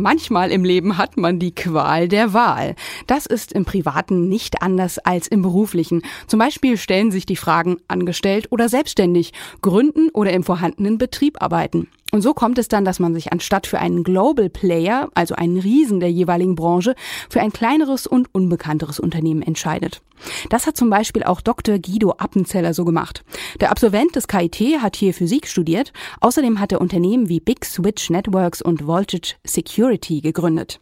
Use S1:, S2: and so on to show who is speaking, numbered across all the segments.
S1: Manchmal im Leben hat man die Qual der Wahl. Das ist im Privaten nicht anders als im Beruflichen. Zum Beispiel stellen sich die Fragen angestellt oder selbstständig, gründen oder im vorhandenen Betrieb arbeiten. Und so kommt es dann, dass man sich anstatt für einen Global Player, also einen Riesen der jeweiligen Branche, für ein kleineres und unbekannteres Unternehmen entscheidet. Das hat zum Beispiel auch Dr. Guido Appenzeller so gemacht. Der Absolvent des KIT hat hier Physik studiert. Außerdem hat er Unternehmen wie Big Switch Networks und Voltage Security gegründet.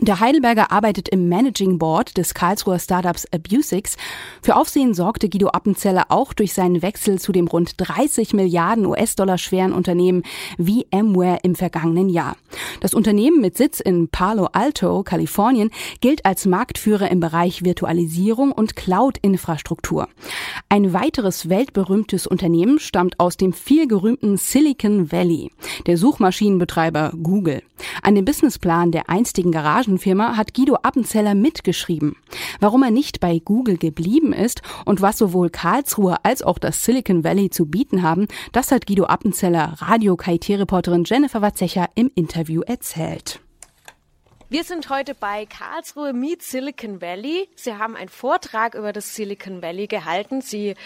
S1: Der Heidelberger arbeitet im Managing Board des Karlsruher Startups Abusix. Für Aufsehen sorgte Guido Appenzeller auch durch seinen Wechsel zu dem rund 30 Milliarden US-Dollar schweren Unternehmen VMware im vergangenen Jahr. Das Unternehmen mit Sitz in Palo Alto, Kalifornien, gilt als Marktführer im Bereich Virtualisierung und Cloud-Infrastruktur. Ein weiteres weltberühmtes Unternehmen stammt aus dem vielgerühmten Silicon Valley, der Suchmaschinenbetreiber Google. An dem Businessplan der einstigen Garage Garagenfirma hat Guido Appenzeller mitgeschrieben. Warum er nicht bei Google geblieben ist und was sowohl Karlsruhe als auch das Silicon Valley zu bieten haben, das hat Guido Appenzeller Radio-KIT-Reporterin Jennifer Watzecher im Interview erzählt.
S2: Wir sind heute bei Karlsruhe Meet Silicon Valley. Sie haben einen Vortrag über das Silicon Valley gehalten. Sie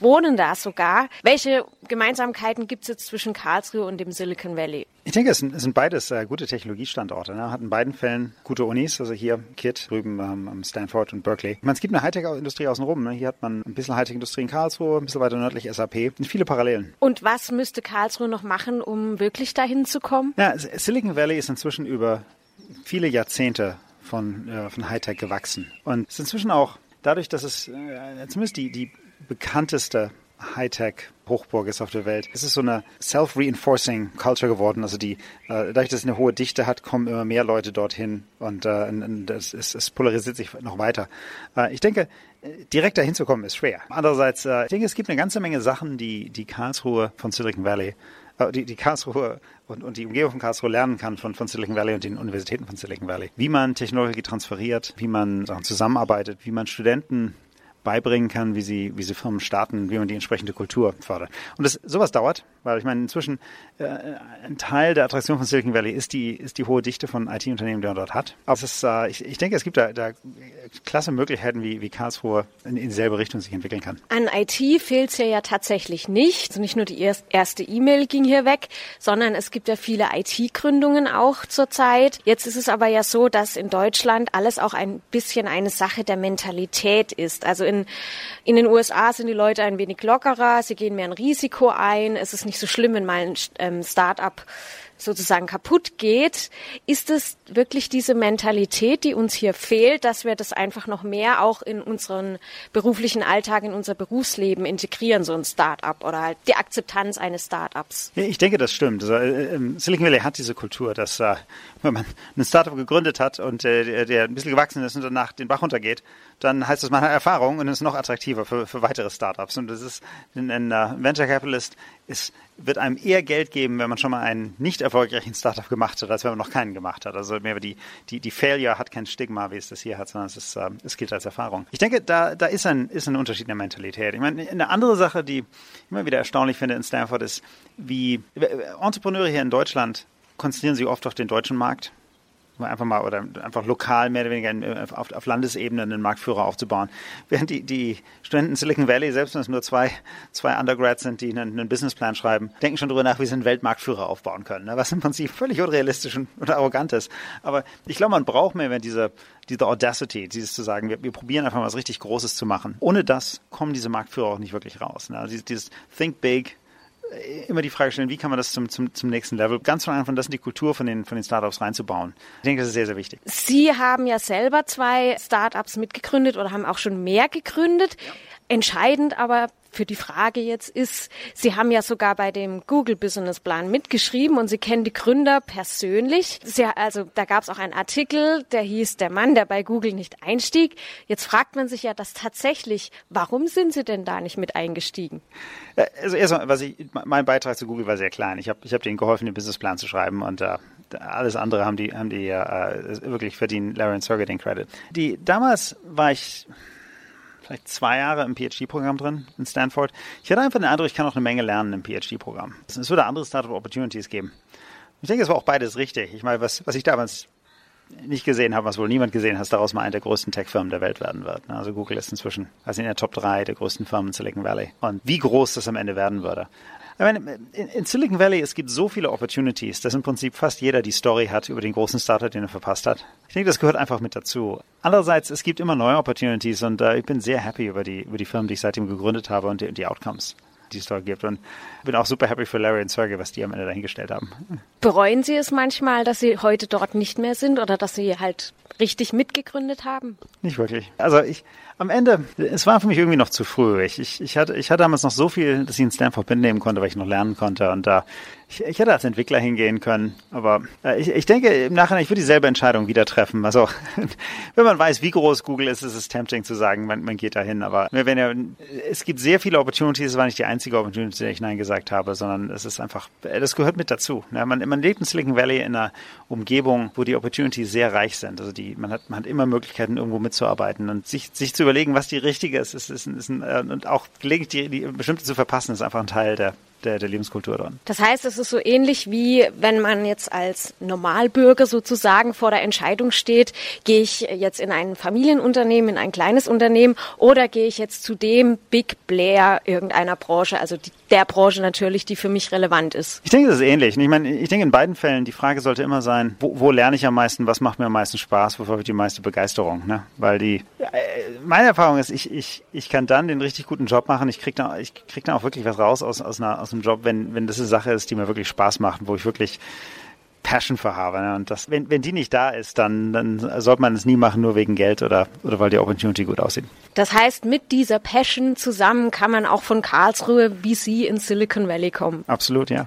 S2: wohnen da sogar. Welche Gemeinsamkeiten gibt es jetzt zwischen Karlsruhe und dem Silicon Valley?
S3: Ich denke, es sind, es sind beides äh, gute Technologiestandorte. Ne? Hat in beiden Fällen gute Unis, also hier KIT drüben ähm, Stanford und Berkeley. Ich meine, es gibt eine Hightech-Industrie außenrum. Ne? Hier hat man ein bisschen Hightech-Industrie in Karlsruhe, ein bisschen weiter nördlich SAP. Und viele Parallelen.
S2: Und was müsste Karlsruhe noch machen, um wirklich dahin zu kommen?
S3: Ja, Silicon Valley ist inzwischen über viele Jahrzehnte von, äh, von Hightech gewachsen. Und es ist inzwischen auch dadurch, dass es äh, zumindest die, die bekannteste Hightech-Hochburg ist auf der Welt. Es ist so eine self-reinforcing Culture geworden. Also die, äh, dadurch, dass es eine hohe Dichte hat, kommen immer mehr Leute dorthin und äh, es, es, es polarisiert sich noch weiter. Äh, ich denke, direkt dahin zu kommen ist schwer. Andererseits, äh, ich denke, es gibt eine ganze Menge Sachen, die die Karlsruhe von Silicon Valley äh, die, die Karlsruhe und, und die Umgebung von Karlsruhe lernen kann von, von Silicon Valley und den Universitäten von Silicon Valley. Wie man Technologie transferiert, wie man Sachen zusammenarbeitet, wie man Studenten beibringen kann, wie sie, wie sie Firmen starten, wie man die entsprechende Kultur fördert. Und das, sowas dauert, weil ich meine, inzwischen äh, ein Teil der Attraktion von Silicon Valley ist die, ist die hohe Dichte von IT-Unternehmen, die man dort hat. Aber ist, äh, ich, ich denke, es gibt da, da klasse Möglichkeiten, wie, wie Karlsruhe in, in dieselbe Richtung sich entwickeln kann.
S2: An IT fehlt es ja, ja tatsächlich nicht. Also nicht nur die erste E-Mail ging hier weg, sondern es gibt ja viele IT-Gründungen auch zurzeit. Jetzt ist es aber ja so, dass in Deutschland alles auch ein bisschen eine Sache der Mentalität ist. Also in, in den USA sind die Leute ein wenig lockerer, sie gehen mehr ein Risiko ein. Es ist nicht so schlimm, wenn mal ein ähm, Start-up sozusagen kaputt geht, ist es wirklich diese Mentalität, die uns hier fehlt, dass wir das einfach noch mehr auch in unseren beruflichen Alltag, in unser Berufsleben integrieren, so ein Start-up oder halt die Akzeptanz eines Start-ups.
S3: Ich denke, das stimmt. Also, äh, ähm, Silicon Valley hat diese Kultur, dass äh, wenn man ein Startup gegründet hat und äh, der ein bisschen gewachsen ist und danach den Bach runtergeht, dann heißt das, man hat Erfahrung und ist noch attraktiver für, für weitere Startups. Und das ist ein, Venture Capitalist ist, wird einem eher Geld geben, wenn man schon mal einen nicht erfolgreichen Startup gemacht hat, als wenn man noch keinen gemacht hat. Also mehr die, die, die Failure hat kein Stigma, wie es das hier hat, sondern es, ist, uh, es gilt als Erfahrung. Ich denke, da, da ist, ein, ist ein Unterschied in der Mentalität. Ich meine, eine andere Sache, die ich immer wieder erstaunlich finde in Stanford, ist, wie Entrepreneure hier in Deutschland konzentrieren sich oft auf den deutschen Markt einfach mal oder einfach lokal mehr oder weniger auf, auf Landesebene einen Marktführer aufzubauen. Während die, die Studenten Silicon Valley, selbst wenn es nur zwei, zwei Undergrads sind, die einen, einen Businessplan schreiben, denken schon darüber nach, wie sie einen Weltmarktführer aufbauen können. Ne? Was im Prinzip völlig unrealistisch und, und arrogant ist. Aber ich glaube, man braucht mehr wenn diese, diese Audacity, dieses zu sagen, wir, wir probieren einfach mal was richtig Großes zu machen. Ohne das kommen diese Marktführer auch nicht wirklich raus. Ne? Also dieses, dieses Think Big, immer die Frage stellen, wie kann man das zum, zum, zum nächsten Level, ganz von Anfang an das in die Kultur von den, von den Startups reinzubauen. Ich denke, das ist sehr, sehr wichtig.
S2: Sie haben ja selber zwei Startups mitgegründet oder haben auch schon mehr gegründet. Ja. Entscheidend aber für die Frage jetzt ist, Sie haben ja sogar bei dem Google Business Plan mitgeschrieben und Sie kennen die Gründer persönlich. Sie, also da gab es auch einen Artikel, der hieß Der Mann, der bei Google nicht einstieg. Jetzt fragt man sich ja das tatsächlich, warum sind Sie denn da nicht mit eingestiegen?
S3: Äh, also erstmal, was ich, mein Beitrag zu Google war sehr klein. Ich habe ich hab denen geholfen, den Businessplan zu schreiben und äh, alles andere haben die, haben die äh, wirklich verdient Larry und Sergey den Credit. Die, damals war ich vielleicht zwei Jahre im PhD-Programm drin in Stanford. Ich hatte einfach den Eindruck, ich kann auch eine Menge lernen im PhD-Programm. Es würde andere Startup Opportunities geben. Ich denke, es war auch beides richtig. Ich meine, was, was ich damals nicht gesehen habe, was wohl niemand gesehen hat, daraus mal eine der größten Tech-Firmen der Welt werden wird. Also Google ist inzwischen also in der Top 3 der größten Firmen in Silicon Valley. Und wie groß das am Ende werden würde. Ich meine, in Silicon Valley, es gibt so viele Opportunities, dass im Prinzip fast jeder die Story hat über den großen Startup, den er verpasst hat. Ich denke, das gehört einfach mit dazu. Andererseits, es gibt immer neue Opportunities und äh, ich bin sehr happy über die, über die Firmen, die ich seitdem gegründet habe und die, die Outcomes die es dort gibt. Und bin auch super happy für Larry und Sergey, was die am Ende dahingestellt haben.
S2: Bereuen Sie es manchmal, dass Sie heute dort nicht mehr sind oder dass Sie halt richtig mitgegründet haben?
S3: Nicht wirklich. Also ich, am Ende, es war für mich irgendwie noch zu früh. Ich, ich, ich, hatte, ich hatte damals noch so viel, dass ich in Stanford mitnehmen konnte, weil ich noch lernen konnte. Und da, ich, ich hätte als Entwickler hingehen können. Aber äh, ich, ich denke im Nachhinein, ich würde dieselbe Entscheidung wieder treffen. Also, wenn man weiß, wie groß Google ist, ist es tempting zu sagen, man, man geht dahin. Aber wenn ja, es gibt sehr viele Opportunities, es war nicht die einzige Opportunity, die ich Nein gesagt habe, sondern es ist einfach, das gehört mit dazu. Ja, man, man lebt in Silicon Valley in einer Umgebung, wo die Opportunities sehr reich sind. Also die, man hat, man hat immer Möglichkeiten, irgendwo mitzuarbeiten und sich, sich zu überlegen, was die richtige ist, ist, ist, ist ein, äh, und auch gelegentlich die, die bestimmte zu verpassen, ist einfach ein Teil der, der, der Lebenskultur dran.
S2: Das heißt, es ist so ähnlich wie wenn man jetzt als Normalbürger sozusagen vor der Entscheidung steht, gehe ich jetzt in ein Familienunternehmen, in ein kleines Unternehmen oder gehe ich jetzt zu dem Big Player irgendeiner Branche, also die, der Branche natürlich, die für mich relevant ist.
S3: Ich denke, das ist ähnlich. Ich meine, ich denke in beiden Fällen, die Frage sollte immer sein, wo, wo lerne ich am meisten, was macht mir am meisten Spaß, wofür habe ich die meiste Begeisterung, ne? Weil die, meine Erfahrung ist, ich, ich, ich kann dann den richtig guten Job machen, ich kriege dann, ich krieg dann auch wirklich was raus aus, aus einer, aus dem Job, wenn, wenn das eine Sache ist, die mir wirklich Spaß macht, wo ich wirklich Passion für habe. Ne? Und das, wenn, wenn die nicht da ist, dann, dann sollte man es nie machen, nur wegen Geld oder, oder weil die Opportunity gut aussieht.
S2: Das heißt, mit dieser Passion zusammen kann man auch von Karlsruhe Sie in Silicon Valley kommen.
S3: Absolut, ja.